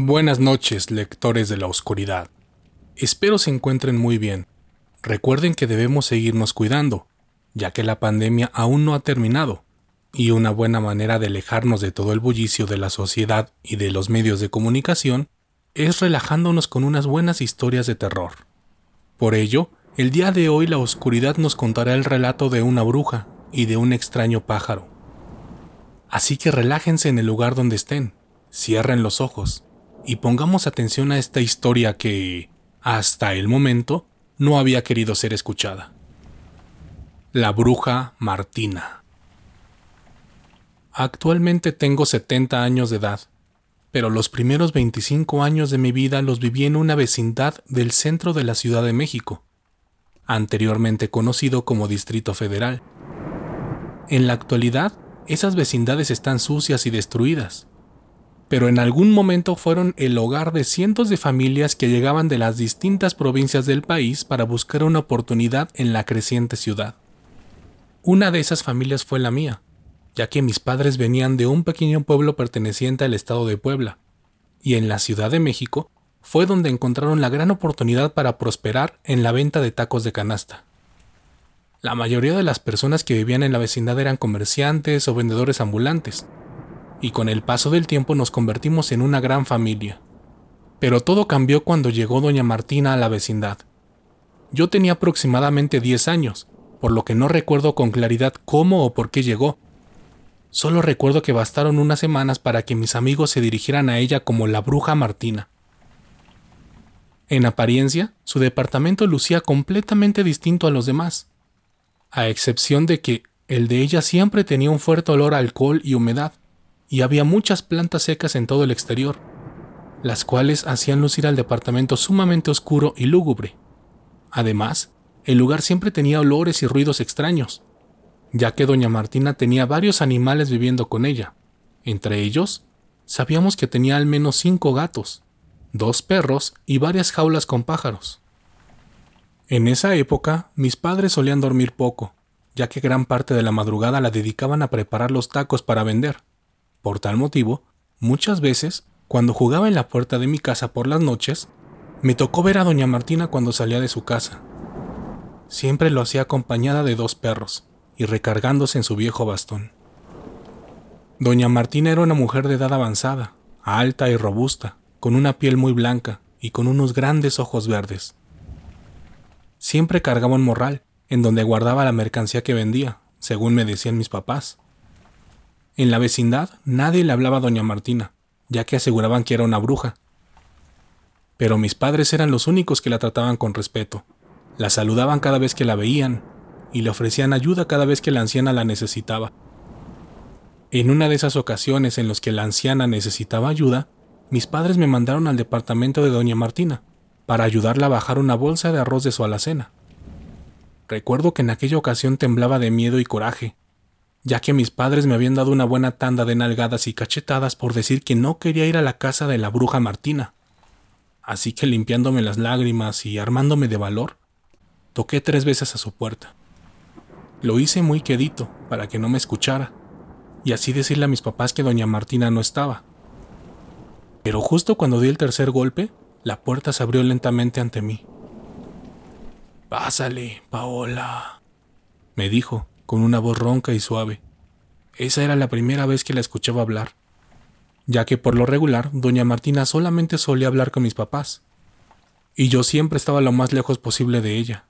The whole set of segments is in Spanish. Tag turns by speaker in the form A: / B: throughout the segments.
A: Buenas noches, lectores de la oscuridad. Espero se encuentren muy bien. Recuerden que debemos seguirnos cuidando, ya que la pandemia aún no ha terminado, y una buena manera de alejarnos de todo el bullicio de la sociedad y de los medios de comunicación es relajándonos con unas buenas historias de terror. Por ello, el día de hoy la oscuridad nos contará el relato de una bruja y de un extraño pájaro. Así que relájense en el lugar donde estén, cierren los ojos y pongamos atención a esta historia que, hasta el momento, no había querido ser escuchada. La bruja Martina. Actualmente tengo 70 años de edad, pero los primeros 25 años de mi vida los viví en una vecindad del centro de la Ciudad de México, anteriormente conocido como Distrito Federal. En la actualidad, esas vecindades están sucias y destruidas, pero en algún momento fueron el hogar de cientos de familias que llegaban de las distintas provincias del país para buscar una oportunidad en la creciente ciudad. Una de esas familias fue la mía, ya que mis padres venían de un pequeño pueblo perteneciente al estado de Puebla, y en la Ciudad de México fue donde encontraron la gran oportunidad para prosperar en la venta de tacos de canasta. La mayoría de las personas que vivían en la vecindad eran comerciantes o vendedores ambulantes, y con el paso del tiempo nos convertimos en una gran familia. Pero todo cambió cuando llegó doña Martina a la vecindad. Yo tenía aproximadamente 10 años, por lo que no recuerdo con claridad cómo o por qué llegó. Solo recuerdo que bastaron unas semanas para que mis amigos se dirigieran a ella como la bruja Martina. En apariencia, su departamento lucía completamente distinto a los demás, a excepción de que el de ella siempre tenía un fuerte olor a alcohol y humedad y había muchas plantas secas en todo el exterior, las cuales hacían lucir al departamento sumamente oscuro y lúgubre. Además, el lugar siempre tenía olores y ruidos extraños, ya que doña Martina tenía varios animales viviendo con ella. Entre ellos, sabíamos que tenía al menos cinco gatos, dos perros y varias jaulas con pájaros. En esa época, mis padres solían dormir poco, ya que gran parte de la madrugada la dedicaban a preparar los tacos para vender. Por tal motivo, muchas veces, cuando jugaba en la puerta de mi casa por las noches, me tocó ver a doña Martina cuando salía de su casa. Siempre lo hacía acompañada de dos perros y recargándose en su viejo bastón. Doña Martina era una mujer de edad avanzada, alta y robusta, con una piel muy blanca y con unos grandes ojos verdes. Siempre cargaba un morral, en donde guardaba la mercancía que vendía, según me decían mis papás. En la vecindad nadie le hablaba a doña Martina, ya que aseguraban que era una bruja. Pero mis padres eran los únicos que la trataban con respeto. La saludaban cada vez que la veían y le ofrecían ayuda cada vez que la anciana la necesitaba. En una de esas ocasiones en las que la anciana necesitaba ayuda, mis padres me mandaron al departamento de doña Martina para ayudarla a bajar una bolsa de arroz de su alacena. Recuerdo que en aquella ocasión temblaba de miedo y coraje, ya que mis padres me habían dado una buena tanda de nalgadas y cachetadas por decir que no quería ir a la casa de la bruja Martina. Así que limpiándome las lágrimas y armándome de valor, toqué tres veces a su puerta. Lo hice muy quedito para que no me escuchara, y así decirle a mis papás que doña Martina no estaba. Pero justo cuando di el tercer golpe, la puerta se abrió lentamente ante mí. Pásale, Paola, me dijo, con una voz ronca y suave. Esa era la primera vez que la escuchaba hablar, ya que por lo regular doña Martina solamente solía hablar con mis papás, y yo siempre estaba lo más lejos posible de ella.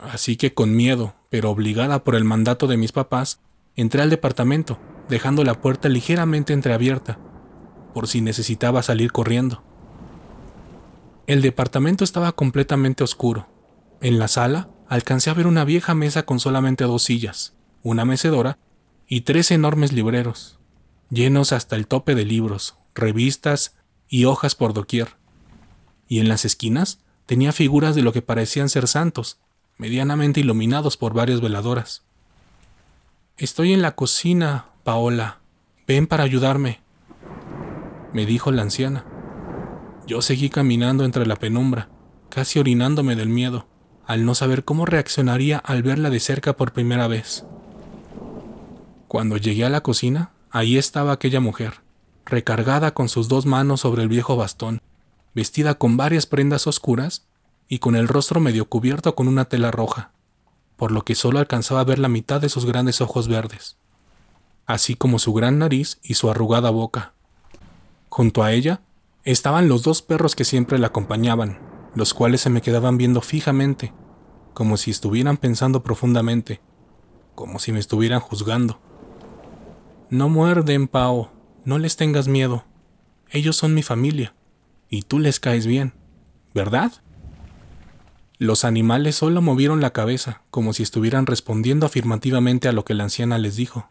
A: Así que con miedo, pero obligada por el mandato de mis papás, entré al departamento, dejando la puerta ligeramente entreabierta, por si necesitaba salir corriendo. El departamento estaba completamente oscuro. En la sala alcancé a ver una vieja mesa con solamente dos sillas, una mecedora y tres enormes libreros, llenos hasta el tope de libros, revistas y hojas por doquier. Y en las esquinas tenía figuras de lo que parecían ser santos, medianamente iluminados por varias veladoras. Estoy en la cocina, Paola. Ven para ayudarme, me dijo la anciana. Yo seguí caminando entre la penumbra, casi orinándome del miedo al no saber cómo reaccionaría al verla de cerca por primera vez. Cuando llegué a la cocina, ahí estaba aquella mujer, recargada con sus dos manos sobre el viejo bastón, vestida con varias prendas oscuras y con el rostro medio cubierto con una tela roja, por lo que solo alcanzaba a ver la mitad de sus grandes ojos verdes, así como su gran nariz y su arrugada boca. Junto a ella estaban los dos perros que siempre la acompañaban, los cuales se me quedaban viendo fijamente, como si estuvieran pensando profundamente, como si me estuvieran juzgando. No muerden, Pao, no les tengas miedo. Ellos son mi familia, y tú les caes bien, ¿verdad? Los animales solo movieron la cabeza, como si estuvieran respondiendo afirmativamente a lo que la anciana les dijo.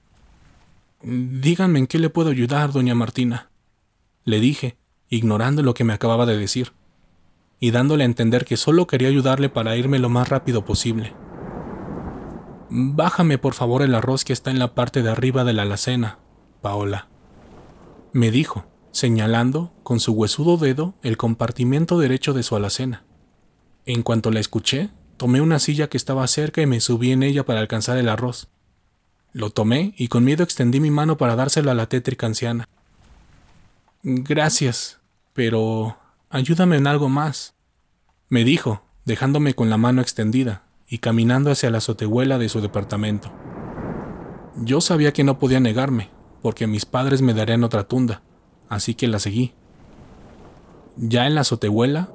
A: Díganme en qué le puedo ayudar, doña Martina. Le dije, ignorando lo que me acababa de decir, y dándole a entender que solo quería ayudarle para irme lo más rápido posible. Bájame por favor el arroz que está en la parte de arriba de la alacena, Paola. Me dijo, señalando con su huesudo dedo el compartimiento derecho de su alacena. En cuanto la escuché, tomé una silla que estaba cerca y me subí en ella para alcanzar el arroz. Lo tomé y con miedo extendí mi mano para dárselo a la tétrica anciana. Gracias, pero ayúdame en algo más, me dijo, dejándome con la mano extendida y caminando hacia la azotehuela de su departamento. Yo sabía que no podía negarme, porque mis padres me darían otra tunda, así que la seguí. Ya en la azotehuela,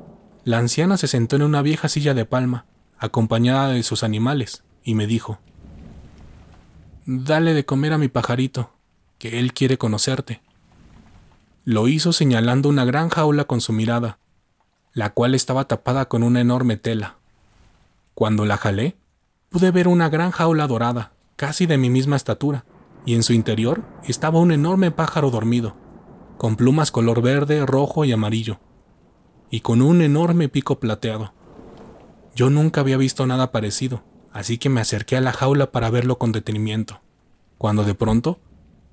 A: la anciana se sentó en una vieja silla de palma, acompañada de sus animales, y me dijo, Dale de comer a mi pajarito, que él quiere conocerte. Lo hizo señalando una gran jaula con su mirada, la cual estaba tapada con una enorme tela. Cuando la jalé, pude ver una gran jaula dorada, casi de mi misma estatura, y en su interior estaba un enorme pájaro dormido, con plumas color verde, rojo y amarillo, y con un enorme pico plateado. Yo nunca había visto nada parecido, así que me acerqué a la jaula para verlo con detenimiento, cuando de pronto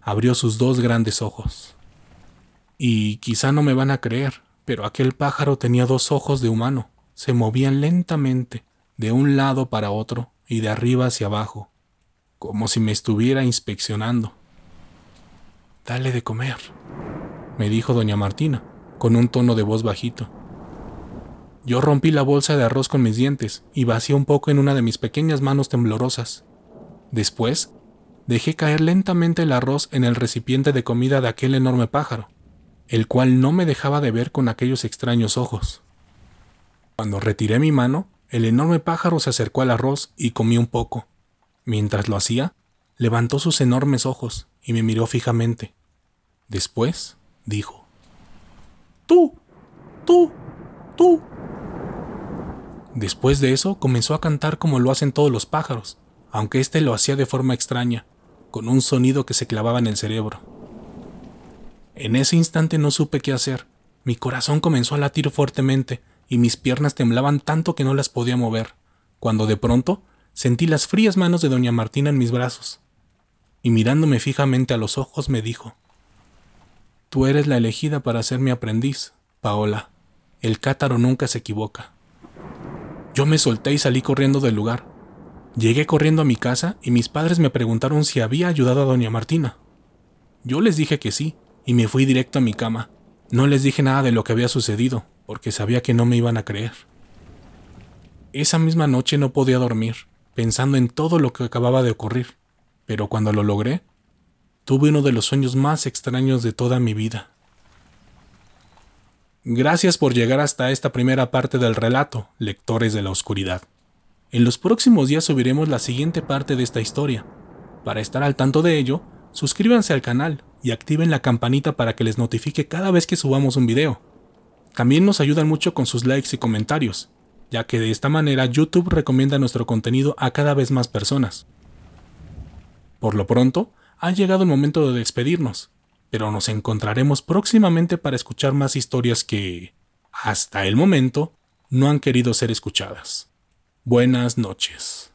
A: abrió sus dos grandes ojos. Y quizá no me van a creer, pero aquel pájaro tenía dos ojos de humano, se movían lentamente, de un lado para otro y de arriba hacia abajo, como si me estuviera inspeccionando. Dale de comer, me dijo doña Martina, con un tono de voz bajito. Yo rompí la bolsa de arroz con mis dientes y vacié un poco en una de mis pequeñas manos temblorosas. Después, dejé caer lentamente el arroz en el recipiente de comida de aquel enorme pájaro, el cual no me dejaba de ver con aquellos extraños ojos. Cuando retiré mi mano, el enorme pájaro se acercó al arroz y comió un poco. Mientras lo hacía, levantó sus enormes ojos y me miró fijamente. Después dijo, Tú, tú, tú. Después de eso comenzó a cantar como lo hacen todos los pájaros, aunque éste lo hacía de forma extraña, con un sonido que se clavaba en el cerebro. En ese instante no supe qué hacer. Mi corazón comenzó a latir fuertemente y mis piernas temblaban tanto que no las podía mover, cuando de pronto sentí las frías manos de doña Martina en mis brazos, y mirándome fijamente a los ojos me dijo, Tú eres la elegida para ser mi aprendiz, Paola. El cátaro nunca se equivoca. Yo me solté y salí corriendo del lugar. Llegué corriendo a mi casa y mis padres me preguntaron si había ayudado a doña Martina. Yo les dije que sí, y me fui directo a mi cama. No les dije nada de lo que había sucedido, porque sabía que no me iban a creer. Esa misma noche no podía dormir, pensando en todo lo que acababa de ocurrir, pero cuando lo logré, tuve uno de los sueños más extraños de toda mi vida. Gracias por llegar hasta esta primera parte del relato, lectores de la oscuridad. En los próximos días subiremos la siguiente parte de esta historia. Para estar al tanto de ello, suscríbanse al canal y activen la campanita para que les notifique cada vez que subamos un video. También nos ayudan mucho con sus likes y comentarios, ya que de esta manera YouTube recomienda nuestro contenido a cada vez más personas. Por lo pronto, ha llegado el momento de despedirnos, pero nos encontraremos próximamente para escuchar más historias que, hasta el momento, no han querido ser escuchadas. Buenas noches.